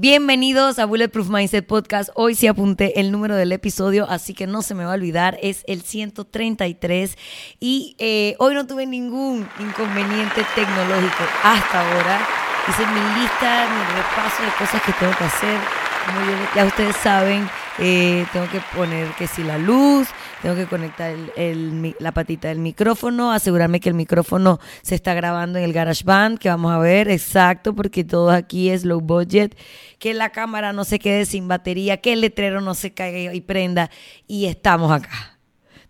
Bienvenidos a Bulletproof Mindset Podcast. Hoy sí apunté el número del episodio, así que no se me va a olvidar. Es el 133 y eh, hoy no tuve ningún inconveniente tecnológico hasta ahora. Hice mi lista, mi repaso de cosas que tengo que hacer. Como ya ustedes saben, eh, tengo que poner que si la luz, tengo que conectar la patita del micrófono, asegurarme que el micrófono se está grabando en el GarageBand, que vamos a ver exacto, porque todo aquí es low budget, que la cámara no se quede sin batería, que el letrero no se caiga y prenda, y estamos acá.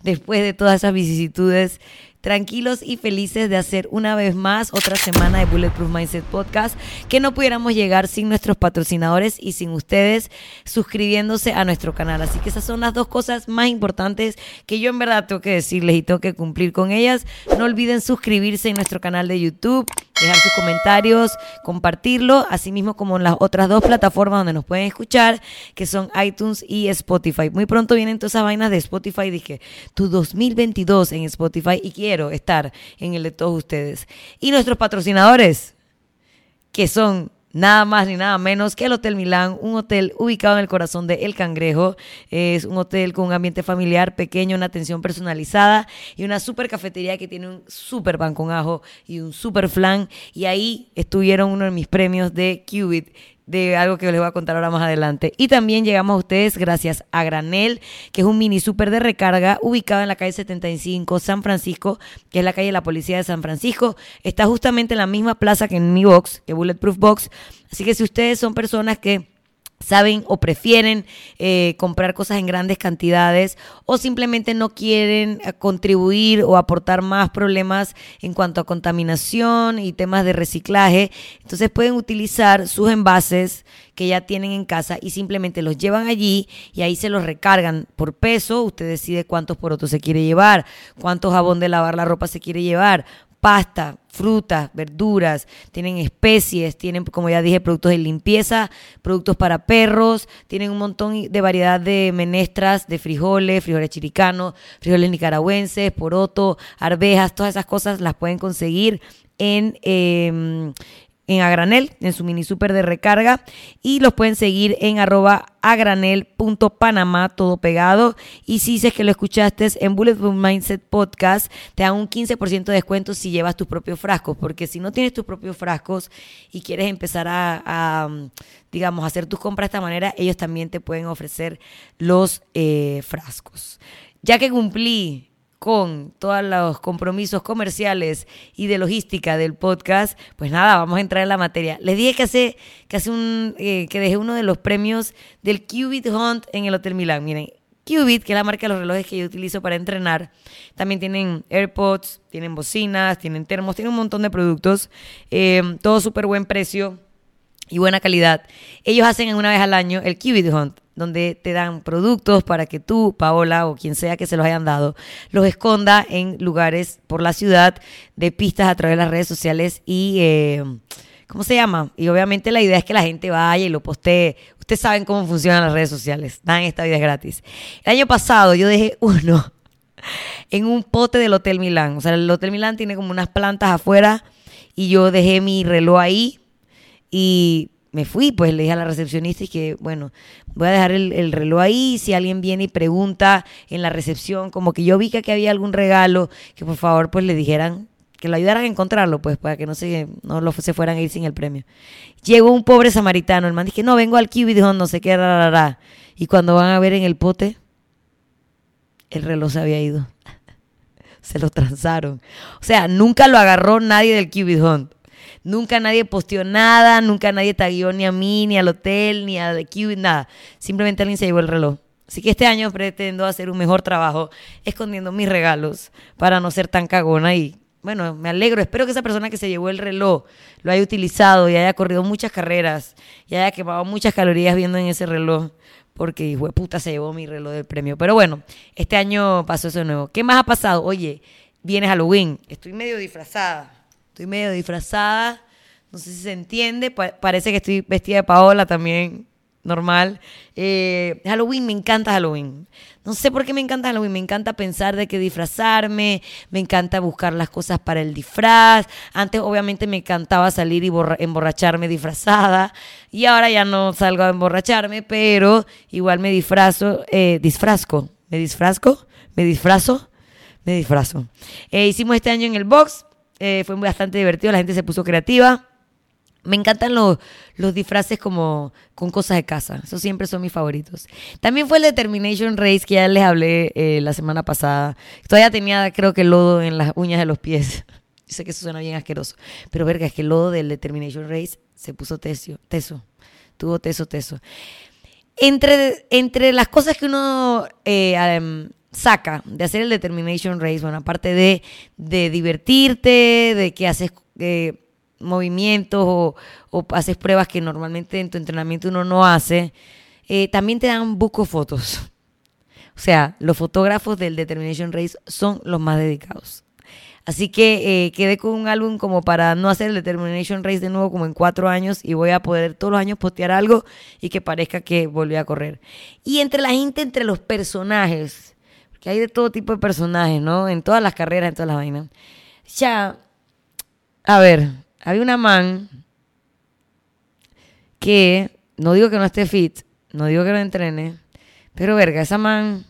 Después de todas esas vicisitudes, tranquilos y felices de hacer una vez más otra semana de Bulletproof Mindset Podcast, que no pudiéramos llegar sin nuestros patrocinadores y sin ustedes suscribiéndose a nuestro canal. Así que esas son las dos cosas más importantes que yo en verdad tengo que decirles y tengo que cumplir con ellas. No olviden suscribirse en nuestro canal de YouTube dejar sus comentarios, compartirlo, así mismo como en las otras dos plataformas donde nos pueden escuchar, que son iTunes y Spotify. Muy pronto vienen todas esas vainas de Spotify. Dije, tu 2022 en Spotify y quiero estar en el de todos ustedes. Y nuestros patrocinadores, que son nada más ni nada menos que el Hotel Milán, un hotel ubicado en el corazón de El Cangrejo. Es un hotel con un ambiente familiar pequeño, una atención personalizada y una super cafetería que tiene un super pan con ajo y un super flan. Y ahí estuvieron uno de mis premios de Qubit de algo que les voy a contar ahora más adelante. Y también llegamos a ustedes gracias a Granel, que es un mini super de recarga ubicado en la calle 75 San Francisco, que es la calle de la Policía de San Francisco. Está justamente en la misma plaza que en mi box, que Bulletproof Box. Así que si ustedes son personas que saben o prefieren eh, comprar cosas en grandes cantidades o simplemente no quieren eh, contribuir o aportar más problemas en cuanto a contaminación y temas de reciclaje, entonces pueden utilizar sus envases que ya tienen en casa y simplemente los llevan allí y ahí se los recargan por peso, usted decide cuántos porotos se quiere llevar, cuánto jabón de lavar la ropa se quiere llevar, pasta, frutas, verduras, tienen especies, tienen, como ya dije, productos de limpieza, productos para perros, tienen un montón de variedad de menestras, de frijoles, frijoles chiricanos, frijoles nicaragüenses, poroto, arvejas, todas esas cosas las pueden conseguir en, eh, en Agranel, en su mini super de recarga. Y los pueden seguir en arroba agranel.panamá, todo pegado. Y si dices que lo escuchaste en Bulletproof Mindset Podcast, te dan un 15% de descuento si llevas tus propios frascos. Porque si no tienes tus propios frascos y quieres empezar a, digamos, hacer tus compras de esta manera, ellos también te pueden ofrecer los eh, frascos. Ya que cumplí con todos los compromisos comerciales y de logística del podcast, pues nada, vamos a entrar en la materia. Les dije que hace, que hace un, eh, que dejé uno de los premios del Qubit Hunt en el Hotel Milán. Miren, Qubit, que es la marca de los relojes que yo utilizo para entrenar, también tienen AirPods, tienen bocinas, tienen termos, tienen un montón de productos, eh, todo súper buen precio y buena calidad. Ellos hacen una vez al año el Qubit Hunt donde te dan productos para que tú, Paola o quien sea que se los hayan dado, los esconda en lugares por la ciudad de pistas a través de las redes sociales y... Eh, ¿Cómo se llama? Y obviamente la idea es que la gente vaya y lo postee. Ustedes saben cómo funcionan las redes sociales. Dan esta vida gratis. El año pasado yo dejé uno en un pote del Hotel Milán. O sea, el Hotel Milán tiene como unas plantas afuera y yo dejé mi reloj ahí y me fui, pues le dije a la recepcionista y que, bueno, voy a dejar el, reloj ahí, si alguien viene y pregunta en la recepción, como que yo vi que había algún regalo, que por favor pues le dijeran, que lo ayudaran a encontrarlo, pues, para que no se, no lo, se fueran a ir sin el premio. Llegó un pobre samaritano, el man dije, no, vengo al Kiwi, dijo, no sé qué, rarara. y cuando van a ver en el pote, el reloj se había ido. se lo transaron. O sea, nunca lo agarró nadie del Kiwi Hunt. Nunca nadie posteó nada, nunca nadie taguió ni a mí, ni al hotel, ni a The Q, nada. Simplemente alguien se llevó el reloj. Así que este año pretendo hacer un mejor trabajo escondiendo mis regalos para no ser tan cagona y bueno, me alegro. Espero que esa persona que se llevó el reloj lo haya utilizado y haya corrido muchas carreras y haya quemado muchas calorías viendo en ese reloj. Porque, hijo de puta, se llevó mi reloj del premio. Pero bueno, este año pasó eso nuevo. ¿Qué más ha pasado? Oye, viene Halloween. Estoy medio disfrazada. Estoy medio disfrazada. No sé si se entiende. parece que estoy vestida de Paola también. Normal. Eh, Halloween, me encanta Halloween. No sé por qué me encanta Halloween, me encanta pensar de qué disfrazarme, me encanta buscar las cosas para el disfraz. Antes obviamente me encantaba salir y emborracharme disfrazada y ahora ya no salgo a emborracharme, pero igual me disfrazo, eh, disfrazco, me disfrazco, me disfrazo, me disfrazo. Eh, hicimos este año en el box, eh, fue bastante divertido, la gente se puso creativa. Me encantan los, los disfraces como con cosas de casa. Esos siempre son mis favoritos. También fue el Determination Race que ya les hablé eh, la semana pasada. Todavía tenía, creo que, lodo en las uñas de los pies. Sé que eso suena bien asqueroso. Pero verga, es que el lodo del Determination Race se puso tesio, teso. Tuvo teso, teso. Entre, entre las cosas que uno eh, saca de hacer el Determination Race, bueno, aparte de, de divertirte, de que haces... Eh, movimientos o, haces pruebas que normalmente en tu entrenamiento uno no hace, eh, también te dan buco fotos. O sea, los fotógrafos del Determination Race son los más dedicados. Así que eh, quedé con un álbum como para no hacer el Determination Race de nuevo como en cuatro años y voy a poder todos los años postear algo y que parezca que volví a correr. Y entre la gente, entre los personajes, porque hay de todo tipo de personajes, ¿no? En todas las carreras, en todas las vainas. Ya, a ver, había una man que, no digo que no esté fit, no digo que no entrene, pero verga, esa man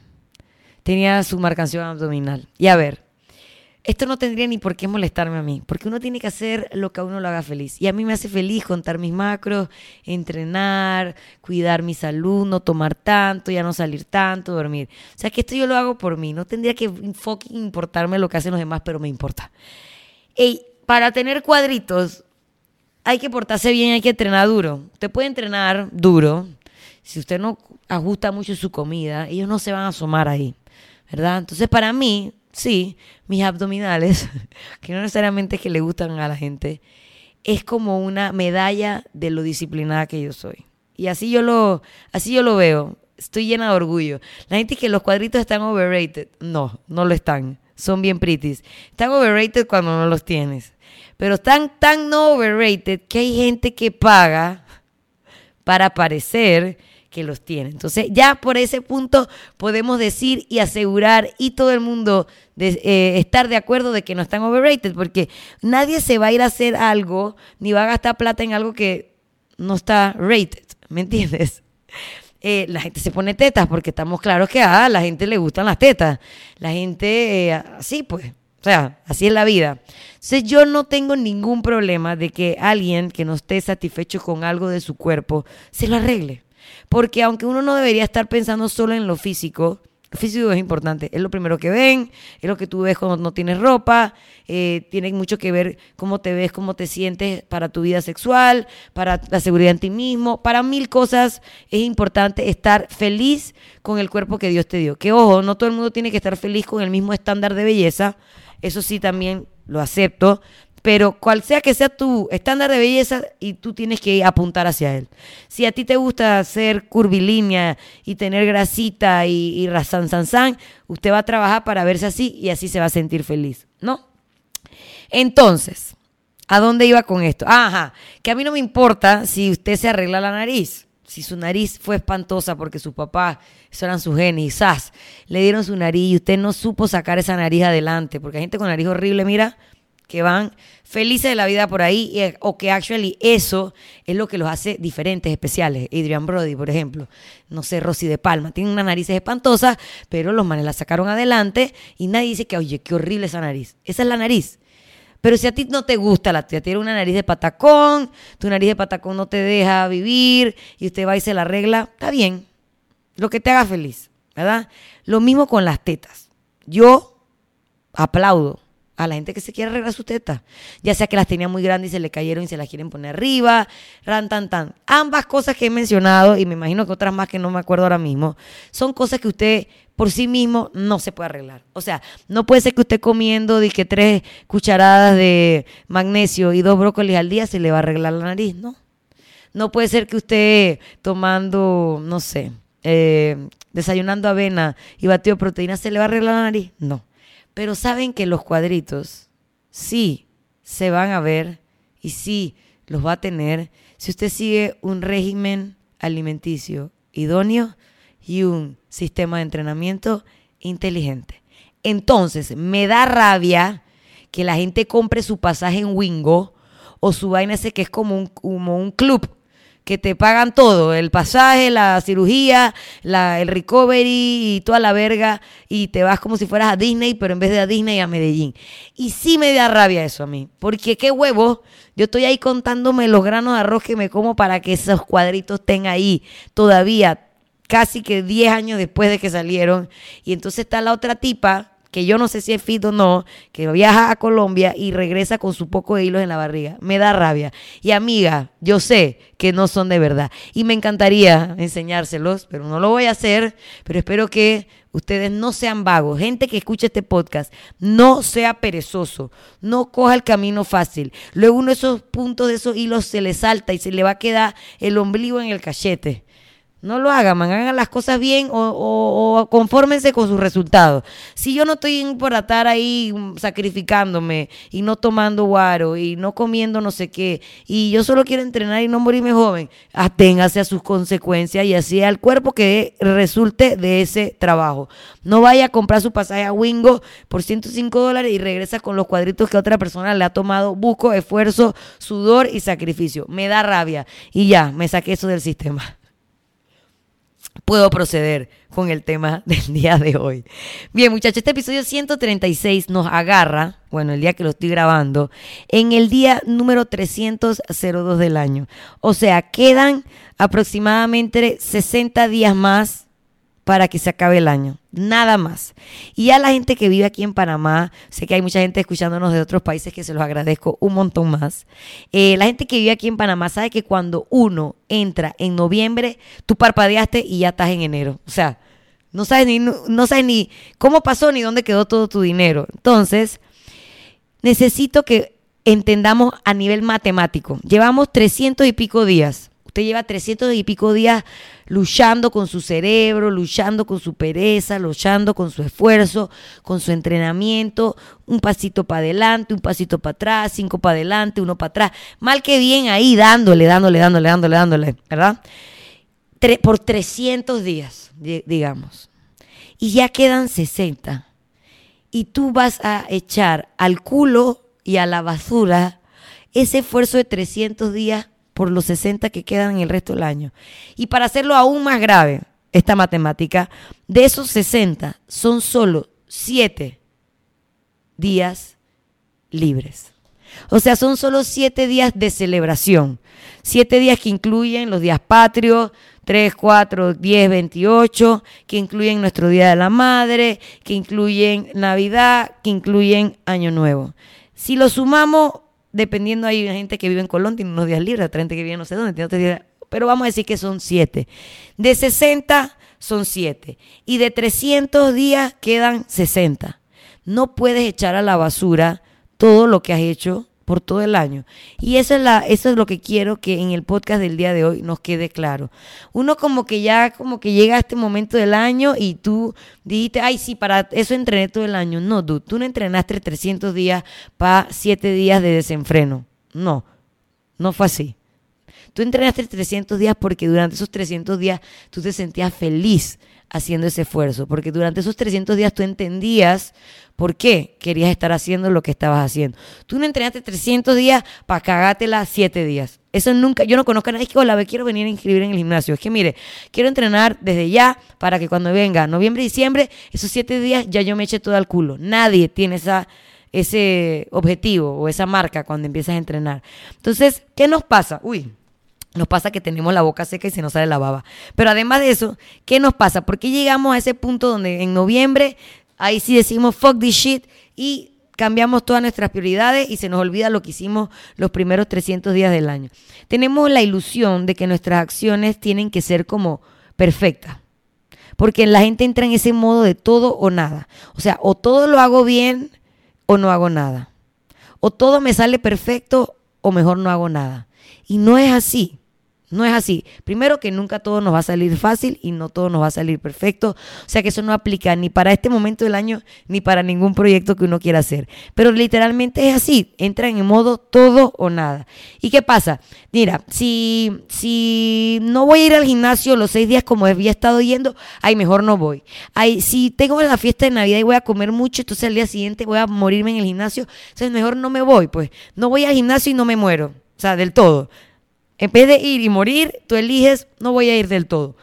tenía su marcación abdominal. Y a ver, esto no tendría ni por qué molestarme a mí, porque uno tiene que hacer lo que a uno lo haga feliz. Y a mí me hace feliz contar mis macros, entrenar, cuidar mi salud, no tomar tanto, ya no salir tanto, dormir. O sea que esto yo lo hago por mí, no tendría que importarme lo que hacen los demás, pero me importa. Ey, para tener cuadritos hay que portarse bien, hay que entrenar duro. Usted puede entrenar duro. Si usted no ajusta mucho su comida, ellos no se van a asomar ahí, ¿verdad? Entonces, para mí, sí, mis abdominales, que no necesariamente es que le gustan a la gente, es como una medalla de lo disciplinada que yo soy. Y así yo lo, así yo lo veo. Estoy llena de orgullo. La gente dice que los cuadritos están overrated. No, no lo están. Son bien pretties. Están overrated cuando no los tienes. Pero están tan no overrated que hay gente que paga para parecer que los tiene. Entonces, ya por ese punto podemos decir y asegurar y todo el mundo eh, estar de acuerdo de que no están overrated, porque nadie se va a ir a hacer algo ni va a gastar plata en algo que no está rated, ¿me entiendes? Eh, la gente se pone tetas porque estamos claros que a la gente le gustan las tetas. La gente, eh, así pues, o sea, así es la vida. Entonces yo no tengo ningún problema de que alguien que no esté satisfecho con algo de su cuerpo se lo arregle. Porque aunque uno no debería estar pensando solo en lo físico, lo físico es importante, es lo primero que ven, es lo que tú ves cuando no tienes ropa, eh, tiene mucho que ver cómo te ves, cómo te sientes para tu vida sexual, para la seguridad en ti mismo, para mil cosas es importante estar feliz con el cuerpo que Dios te dio. Que ojo, no todo el mundo tiene que estar feliz con el mismo estándar de belleza, eso sí también lo acepto, pero cual sea que sea tu estándar de belleza y tú tienes que apuntar hacia él. Si a ti te gusta ser curvilínea y tener grasita y, y san, san, usted va a trabajar para verse así y así se va a sentir feliz, ¿no? Entonces, ¿a dónde iba con esto? Ajá, que a mí no me importa si usted se arregla la nariz. Si su nariz fue espantosa porque sus papás, eso eran sus genes, le dieron su nariz y usted no supo sacar esa nariz adelante, porque hay gente con nariz horrible, mira, que van felices de la vida por ahí, o que actually eso es lo que los hace diferentes, especiales. Adrian Brody, por ejemplo, no sé, Rosy de Palma, tiene una nariz espantosa, pero los manes la sacaron adelante y nadie dice que, oye, qué horrible esa nariz. Esa es la nariz. Pero si a ti no te gusta la tía, tiene una nariz de patacón, tu nariz de patacón no te deja vivir y usted va y se la arregla, está bien. Lo que te haga feliz, ¿verdad? Lo mismo con las tetas. Yo aplaudo a la gente que se quiere arreglar sus tetas. Ya sea que las tenía muy grandes y se le cayeron y se las quieren poner arriba, ran tan tan. Ambas cosas que he mencionado, y me imagino que otras más que no me acuerdo ahora mismo, son cosas que usted por sí mismo no se puede arreglar. O sea, no puede ser que usted comiendo de que tres cucharadas de magnesio y dos brócolis al día se le va a arreglar la nariz, ¿no? No puede ser que usted tomando, no sé, eh, desayunando avena y batido de proteína se le va a arreglar la nariz. No. Pero saben que los cuadritos sí se van a ver y sí los va a tener si usted sigue un régimen alimenticio idóneo y un sistema de entrenamiento inteligente. Entonces, me da rabia que la gente compre su pasaje en Wingo o su vaina ese que es como un, como un club que te pagan todo, el pasaje, la cirugía, la, el recovery y toda la verga, y te vas como si fueras a Disney, pero en vez de a Disney a Medellín. Y sí me da rabia eso a mí, porque qué huevo, yo estoy ahí contándome los granos de arroz que me como para que esos cuadritos estén ahí todavía, casi que 10 años después de que salieron, y entonces está la otra tipa que yo no sé si es fit o no, que viaja a Colombia y regresa con su poco de hilos en la barriga. Me da rabia. Y amiga, yo sé que no son de verdad. Y me encantaría enseñárselos, pero no lo voy a hacer. Pero espero que ustedes no sean vagos. Gente que escucha este podcast, no sea perezoso. No coja el camino fácil. Luego uno de esos puntos de esos hilos se le salta y se le va a quedar el ombligo en el cachete. No lo hagan, man. hagan las cosas bien o, confórmense con sus resultados. Si yo no estoy por estar ahí sacrificándome y no tomando guaro y no comiendo no sé qué, y yo solo quiero entrenar y no morirme joven, aténgase a sus consecuencias y así al cuerpo que resulte de ese trabajo. No vaya a comprar su pasaje a Wingo por 105 dólares y regresa con los cuadritos que otra persona le ha tomado. Busco, esfuerzo, sudor y sacrificio. Me da rabia. Y ya, me saqué eso del sistema puedo proceder con el tema del día de hoy. Bien, muchachos, este episodio 136 nos agarra, bueno, el día que lo estoy grabando, en el día número 302 del año. O sea, quedan aproximadamente 60 días más para que se acabe el año. Nada más. Y ya la gente que vive aquí en Panamá, sé que hay mucha gente escuchándonos de otros países que se los agradezco un montón más. Eh, la gente que vive aquí en Panamá sabe que cuando uno entra en noviembre, tú parpadeaste y ya estás en enero. O sea, no sabes ni, no sabes ni cómo pasó ni dónde quedó todo tu dinero. Entonces, necesito que entendamos a nivel matemático. Llevamos 300 y pico días Usted lleva 300 y pico días luchando con su cerebro, luchando con su pereza, luchando con su esfuerzo, con su entrenamiento, un pasito para adelante, un pasito para atrás, cinco para adelante, uno para atrás. Mal que bien ahí dándole, dándole, dándole, dándole, dándole, ¿verdad? por 300 días, digamos. Y ya quedan 60. Y tú vas a echar al culo y a la basura ese esfuerzo de 300 días por los 60 que quedan en el resto del año. Y para hacerlo aún más grave, esta matemática, de esos 60 son solo 7 días libres. O sea, son solo 7 días de celebración. 7 días que incluyen los días patrios, 3, 4, 10, 28, que incluyen nuestro Día de la Madre, que incluyen Navidad, que incluyen Año Nuevo. Si lo sumamos, dependiendo, hay gente que vive en Colón, tiene unos días libres, otra gente que vive no sé dónde, tiene otros días, pero vamos a decir que son siete. De 60 son siete. Y de 300 días quedan 60. No puedes echar a la basura todo lo que has hecho por todo el año. Y eso es, la, eso es lo que quiero que en el podcast del día de hoy nos quede claro. Uno como que ya como que llega a este momento del año y tú dijiste, ay, sí, para eso entrené todo el año. No, tú, tú no entrenaste 300 días para 7 días de desenfreno. No, no fue así. Tú entrenaste 300 días porque durante esos 300 días tú te sentías feliz haciendo ese esfuerzo, porque durante esos 300 días tú entendías por qué querías estar haciendo lo que estabas haciendo. Tú no entrenaste 300 días para cagártela 7 días. Eso nunca, yo no conozco a nadie que, hola, quiero venir a inscribir en el gimnasio. Es que mire, quiero entrenar desde ya para que cuando venga noviembre diciembre, esos 7 días ya yo me eche todo al culo. Nadie tiene esa, ese objetivo o esa marca cuando empiezas a entrenar. Entonces, ¿qué nos pasa? Uy, nos pasa que tenemos la boca seca y se nos sale la baba. Pero además de eso, ¿qué nos pasa? ¿Por qué llegamos a ese punto donde en noviembre, ahí sí decimos fuck this shit y cambiamos todas nuestras prioridades y se nos olvida lo que hicimos los primeros 300 días del año? Tenemos la ilusión de que nuestras acciones tienen que ser como perfectas. Porque la gente entra en ese modo de todo o nada. O sea, o todo lo hago bien o no hago nada. O todo me sale perfecto o mejor no hago nada. Y no es así. No es así. Primero que nunca todo nos va a salir fácil y no todo nos va a salir perfecto. O sea que eso no aplica ni para este momento del año ni para ningún proyecto que uno quiera hacer. Pero literalmente es así. Entran en modo todo o nada. ¿Y qué pasa? Mira, si, si no voy a ir al gimnasio los seis días como había estado yendo, ay, mejor no voy. Ay, si tengo la fiesta de Navidad y voy a comer mucho, entonces al día siguiente voy a morirme en el gimnasio, entonces mejor no me voy. Pues no voy al gimnasio y no me muero. O sea, del todo. En vez de ir y morir, tú eliges, no voy a ir del todo.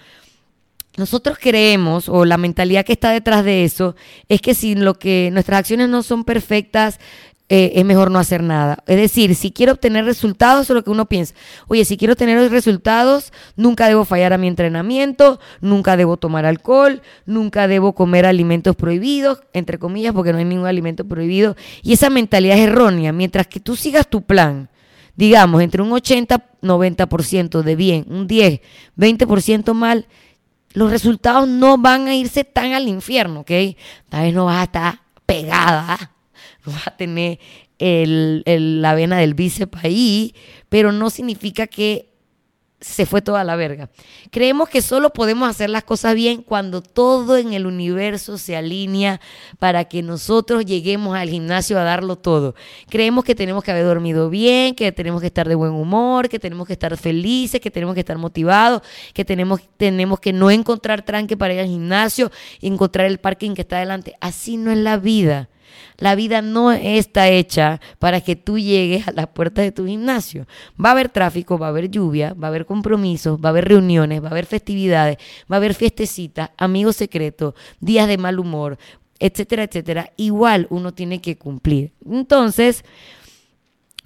Nosotros creemos, o la mentalidad que está detrás de eso, es que si lo que nuestras acciones no son perfectas, eh, es mejor no hacer nada. Es decir, si quiero obtener resultados, eso es lo que uno piensa. Oye, si quiero tener resultados, nunca debo fallar a mi entrenamiento, nunca debo tomar alcohol, nunca debo comer alimentos prohibidos, entre comillas, porque no hay ningún alimento prohibido. Y esa mentalidad es errónea. Mientras que tú sigas tu plan, digamos, entre un 80-90% de bien, un 10, 20% mal, los resultados no van a irse tan al infierno, ¿ok? Tal vez no vas a estar pegada, no vas a tener la vena del bíceps ahí, pero no significa que se fue toda la verga. Creemos que solo podemos hacer las cosas bien cuando todo en el universo se alinea para que nosotros lleguemos al gimnasio a darlo todo. Creemos que tenemos que haber dormido bien, que tenemos que estar de buen humor, que tenemos que estar felices, que tenemos que estar motivados, que tenemos, tenemos que no encontrar tranque para ir al gimnasio, encontrar el parking que está adelante. Así no es la vida. La vida no está hecha para que tú llegues a las puertas de tu gimnasio. Va a haber tráfico, va a haber lluvia, va a haber compromisos, va a haber reuniones, va a haber festividades, va a haber fiestecitas, amigos secretos, días de mal humor, etcétera, etcétera. Igual uno tiene que cumplir. Entonces,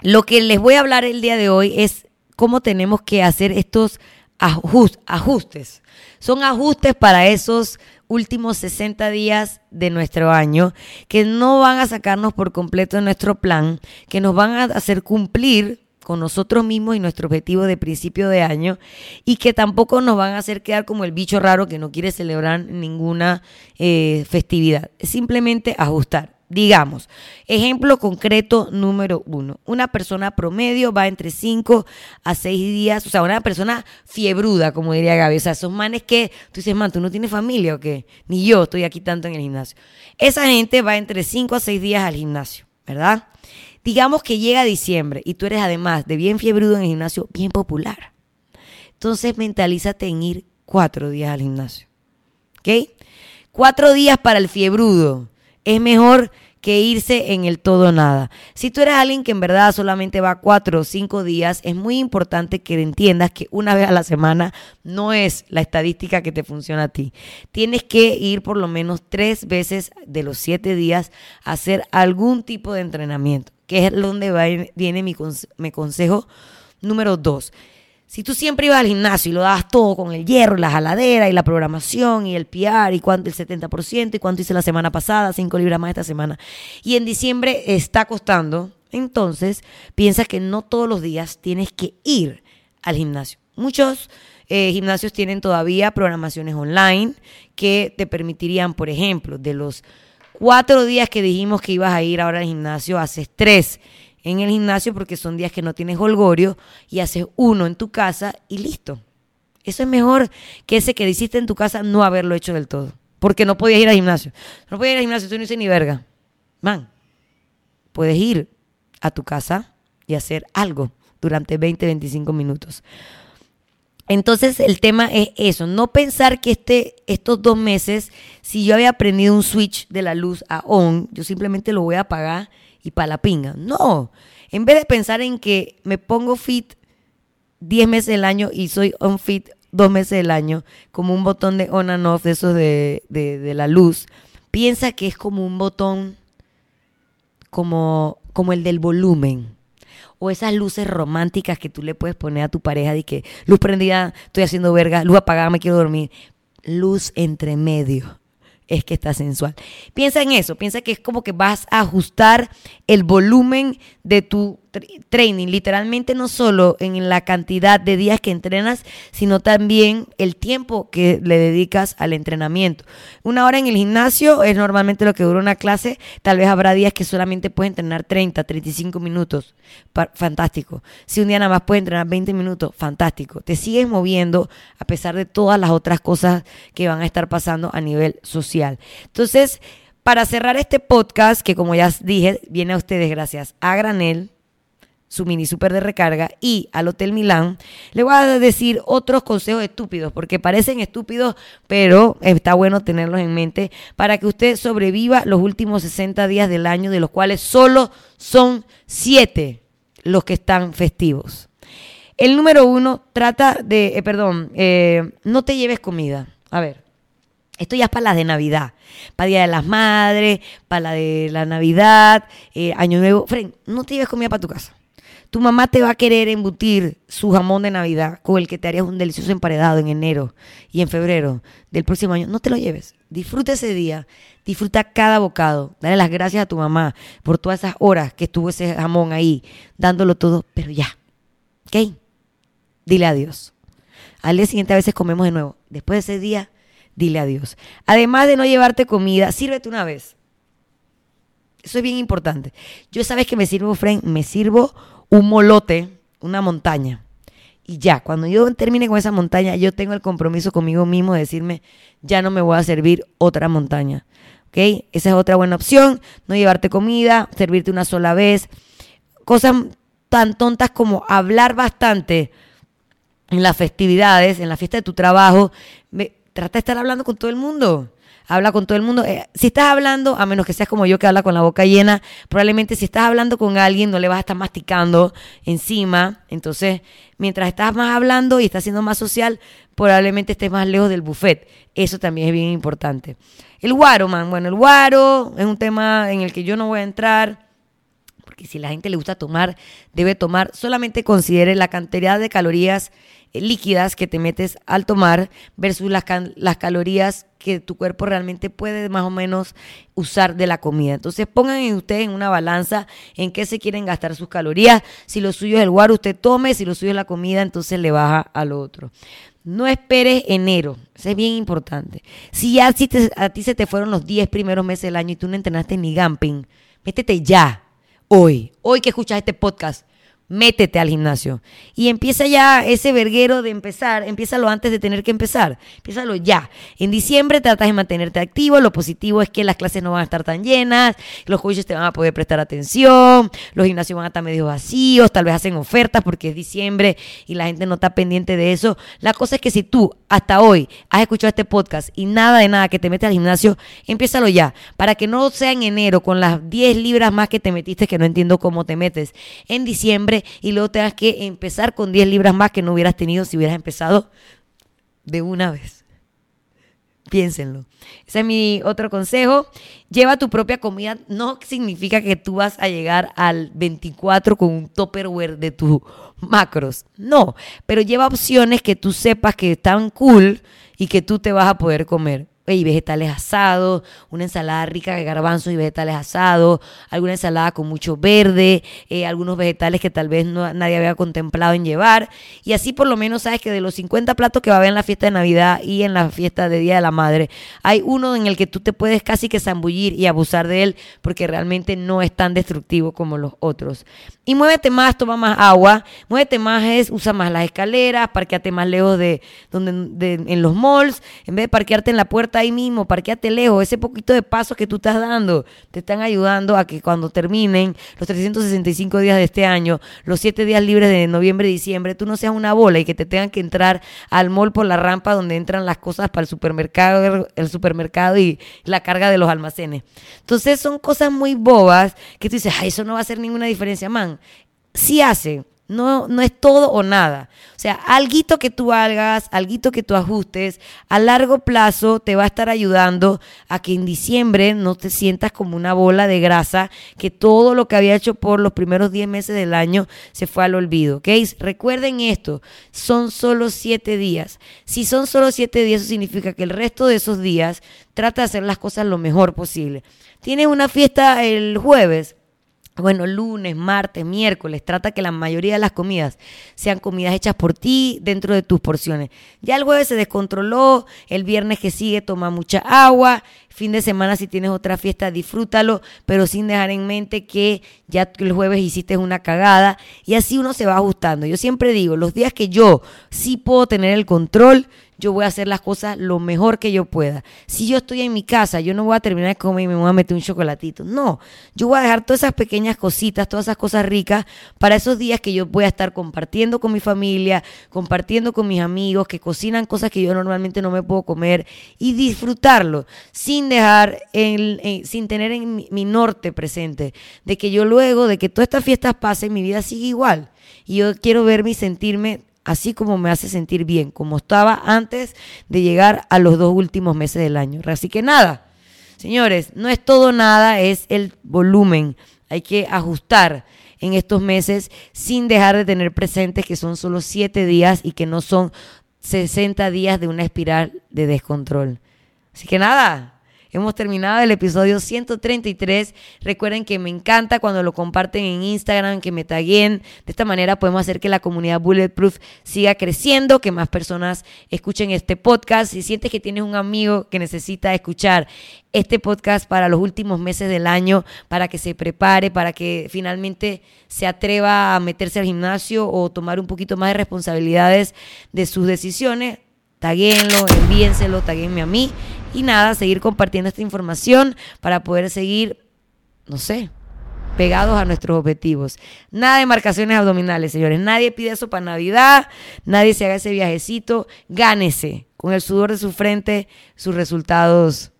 lo que les voy a hablar el día de hoy es cómo tenemos que hacer estos ajustes. Son ajustes para esos últimos 60 días de nuestro año que no van a sacarnos por completo de nuestro plan, que nos van a hacer cumplir con nosotros mismos y nuestro objetivo de principio de año y que tampoco nos van a hacer quedar como el bicho raro que no quiere celebrar ninguna eh, festividad. Es simplemente ajustar. Digamos, ejemplo concreto número uno. Una persona promedio va entre 5 a 6 días, o sea, una persona fiebruda, como diría Gaby. O sea, esos manes que tú dices, man, tú no tienes familia o qué? Ni yo estoy aquí tanto en el gimnasio. Esa gente va entre 5 a 6 días al gimnasio, ¿verdad? Digamos que llega diciembre y tú eres además de bien fiebrudo en el gimnasio, bien popular. Entonces mentalízate en ir cuatro días al gimnasio. ¿Ok? Cuatro días para el fiebrudo es mejor que irse en el todo nada. Si tú eres alguien que en verdad solamente va cuatro o cinco días, es muy importante que entiendas que una vez a la semana no es la estadística que te funciona a ti. Tienes que ir por lo menos tres veces de los siete días a hacer algún tipo de entrenamiento, que es donde viene mi, mi consejo número dos. Si tú siempre ibas al gimnasio y lo dabas todo con el hierro, la jaladera y la programación y el PR y cuánto el 70% y cuánto hice la semana pasada, 5 libras más esta semana, y en diciembre está costando, entonces piensa que no todos los días tienes que ir al gimnasio. Muchos eh, gimnasios tienen todavía programaciones online que te permitirían, por ejemplo, de los cuatro días que dijimos que ibas a ir ahora al gimnasio, haces tres en el gimnasio porque son días que no tienes holgorio y haces uno en tu casa y listo. Eso es mejor que ese que hiciste en tu casa no haberlo hecho del todo. Porque no podías ir al gimnasio. No podías ir al gimnasio, tú no hice ni verga. Man, puedes ir a tu casa y hacer algo durante 20, 25 minutos. Entonces el tema es eso, no pensar que este, estos dos meses, si yo había aprendido un switch de la luz a on, yo simplemente lo voy a apagar y para la pinga. No, en vez de pensar en que me pongo fit 10 meses del año y soy on fit dos meses del año, como un botón de on and off de esos de, de, la luz, piensa que es como un botón como, como el del volumen. O esas luces románticas que tú le puedes poner a tu pareja de que luz prendida, estoy haciendo verga, luz apagada, me quiero dormir. Luz entre medio es que está sensual. Piensa en eso, piensa que es como que vas a ajustar el volumen de tu training, literalmente no solo en la cantidad de días que entrenas, sino también el tiempo que le dedicas al entrenamiento. Una hora en el gimnasio es normalmente lo que dura una clase, tal vez habrá días que solamente puedes entrenar 30, 35 minutos, fantástico. Si un día nada más puedes entrenar 20 minutos, fantástico. Te sigues moviendo a pesar de todas las otras cosas que van a estar pasando a nivel social. Entonces, para cerrar este podcast, que como ya dije, viene a ustedes gracias a Granel, su mini super de recarga, y al Hotel Milán, le voy a decir otros consejos estúpidos, porque parecen estúpidos, pero está bueno tenerlos en mente para que usted sobreviva los últimos 60 días del año, de los cuales solo son 7 los que están festivos. El número uno trata de, eh, perdón, eh, no te lleves comida. A ver, esto ya es para las de Navidad, para Día de las Madres, para la de la Navidad, eh, Año Nuevo. Fren, no te lleves comida para tu casa. Tu mamá te va a querer embutir su jamón de Navidad con el que te harías un delicioso emparedado en enero y en febrero del próximo año. No te lo lleves. Disfruta ese día. Disfruta cada bocado. Dale las gracias a tu mamá por todas esas horas que estuvo ese jamón ahí, dándolo todo, pero ya. ¿Ok? Dile adiós. Al día siguiente a veces comemos de nuevo. Después de ese día, dile adiós. Además de no llevarte comida, sírvete una vez. Eso es bien importante. Yo sabes que me sirvo, Fren, me sirvo un molote, una montaña. Y ya, cuando yo termine con esa montaña, yo tengo el compromiso conmigo mismo de decirme, ya no me voy a servir otra montaña. ¿Ok? Esa es otra buena opción. No llevarte comida, servirte una sola vez. Cosas tan tontas como hablar bastante en las festividades, en la fiesta de tu trabajo. trata de estar hablando con todo el mundo habla con todo el mundo. Eh, si estás hablando, a menos que seas como yo que habla con la boca llena, probablemente si estás hablando con alguien no le vas a estar masticando encima. Entonces, mientras estás más hablando y estás siendo más social, probablemente estés más lejos del buffet. Eso también es bien importante. El guaro, man. Bueno, el guaro es un tema en el que yo no voy a entrar porque si la gente le gusta tomar, debe tomar, solamente considere la cantidad de calorías eh, líquidas que te metes al tomar versus las, calorías que tu cuerpo realmente puede más o menos usar de la comida. Entonces pongan ustedes en una balanza en qué se quieren gastar sus calorías. Si lo suyo es el guaro, usted tome. Si lo suyo es la comida, entonces le baja al otro. No esperes enero, eso es bien importante. Si ya a ti se te fueron los 10 primeros meses del año y tú no entrenaste ni gamping, métete ya, hoy, hoy que escuchas este podcast, métete al gimnasio. Y empieza ya ese verguero de empezar, empiézalo antes de tener que empezar, empiézalo ya. En diciembre tratas de mantenerte activo, lo positivo es que las clases no van a estar tan llenas, los coaches te van a poder prestar atención, los gimnasios van a estar medio vacíos, tal vez hacen ofertas porque es diciembre y la gente no está pendiente de eso. La cosa es que si tú hasta hoy has escuchado este podcast y nada de nada que te metes al gimnasio, empiézalo ya, para que no sea en enero con las 10 libras más que te metiste, que no entiendo cómo te metes, en diciembre y luego tengas que empezar con 10 libras más que no hubieras tenido si hubieras empezado de una vez. Piénsenlo. Ese es mi otro consejo. Lleva tu propia comida. No significa que tú vas a llegar al 24 con un topperware de tus macros. No, pero lleva opciones que tú sepas que están cool y que tú te vas a poder comer y vegetales asados, una ensalada rica de garbanzos y vegetales asados, alguna ensalada con mucho verde, eh, algunos vegetales que tal vez no, nadie había contemplado en llevar. Y así por lo menos sabes que de los 50 platos que va a haber en la fiesta de Navidad y en la fiesta de Día de la Madre, hay uno en el que tú te puedes casi que zambullir y abusar de él porque realmente no es tan destructivo como los otros. Y muévete más, toma más agua, muévete más, usa más las escaleras, parqueate más lejos de donde en los malls, en vez de parquearte en la puerta ahí mismo, parqueate lejos, ese poquito de pasos que tú estás dando te están ayudando a que cuando terminen los 365 días de este año, los 7 días libres de noviembre y diciembre, tú no seas una bola y que te tengan que entrar al mall por la rampa donde entran las cosas para el supermercado, el supermercado y la carga de los almacenes. Entonces son cosas muy bobas que tú dices, ay, eso no va a hacer ninguna diferencia, man. Sí hace, no, no es todo o nada. O sea, alguito que tú hagas, alguito que tú ajustes, a largo plazo te va a estar ayudando a que en diciembre no te sientas como una bola de grasa, que todo lo que había hecho por los primeros 10 meses del año se fue al olvido. ¿ok? Recuerden esto, son solo 7 días. Si son solo 7 días, eso significa que el resto de esos días trata de hacer las cosas lo mejor posible. Tienes una fiesta el jueves, bueno, lunes, martes, miércoles, trata que la mayoría de las comidas sean comidas hechas por ti dentro de tus porciones. Ya el jueves se descontroló, el viernes que sigue toma mucha agua, fin de semana si tienes otra fiesta disfrútalo, pero sin dejar en mente que ya el jueves hiciste una cagada y así uno se va ajustando. Yo siempre digo, los días que yo sí puedo tener el control, yo voy a hacer las cosas lo mejor que yo pueda. Si yo estoy en mi casa, yo no voy a terminar de comer y me voy a meter un chocolatito. No, yo voy a dejar todas esas pequeñas cositas, todas esas cosas ricas para esos días que yo voy a estar compartiendo con mi familia, compartiendo con mis amigos que cocinan cosas que yo normalmente no me puedo comer y disfrutarlo sin dejar, sin tener en mi norte presente de que yo luego de que todas estas fiestas pasen, mi vida sigue igual. Y yo quiero verme y sentirme así como me hace sentir bien, como estaba antes de llegar a los dos últimos meses del año. Así que nada, señores, no es todo nada, es el volumen. Hay que ajustar en estos meses sin dejar de tener presentes que son solo siete días y que no son 60 días de una espiral de descontrol. Así que nada, Hemos terminado el episodio 133. Recuerden que me encanta cuando lo comparten en Instagram, que me taguen. De esta manera podemos hacer que la comunidad Bulletproof siga creciendo, que más personas escuchen este podcast. Si sientes que tienes un amigo que necesita escuchar este podcast para los últimos meses del año, para que se prepare, para que finalmente se atreva a meterse al gimnasio o tomar un poquito más de responsabilidades de sus decisiones, taguenlo, envíenselo, taguenme a mí y nada, seguir compartiendo esta información para poder seguir, no sé, pegados a nuestros objetivos. Nada de marcaciones abdominales, señores. Nadie pide eso para Navidad, nadie se haga ese viajecito. Gánese con el sudor de su frente sus resultados.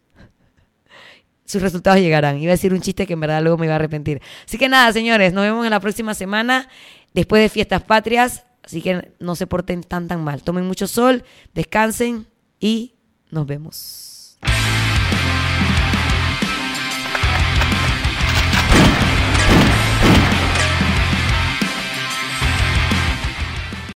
Sus resultados llegarán. Iba a decir un chiste que en verdad luego me iba a arrepentir. Así que nada, señores, nos vemos en la próxima semana, después de fiestas patrias. Así que no se porten tan tan mal. Tomen mucho sol, descansen y nos vemos.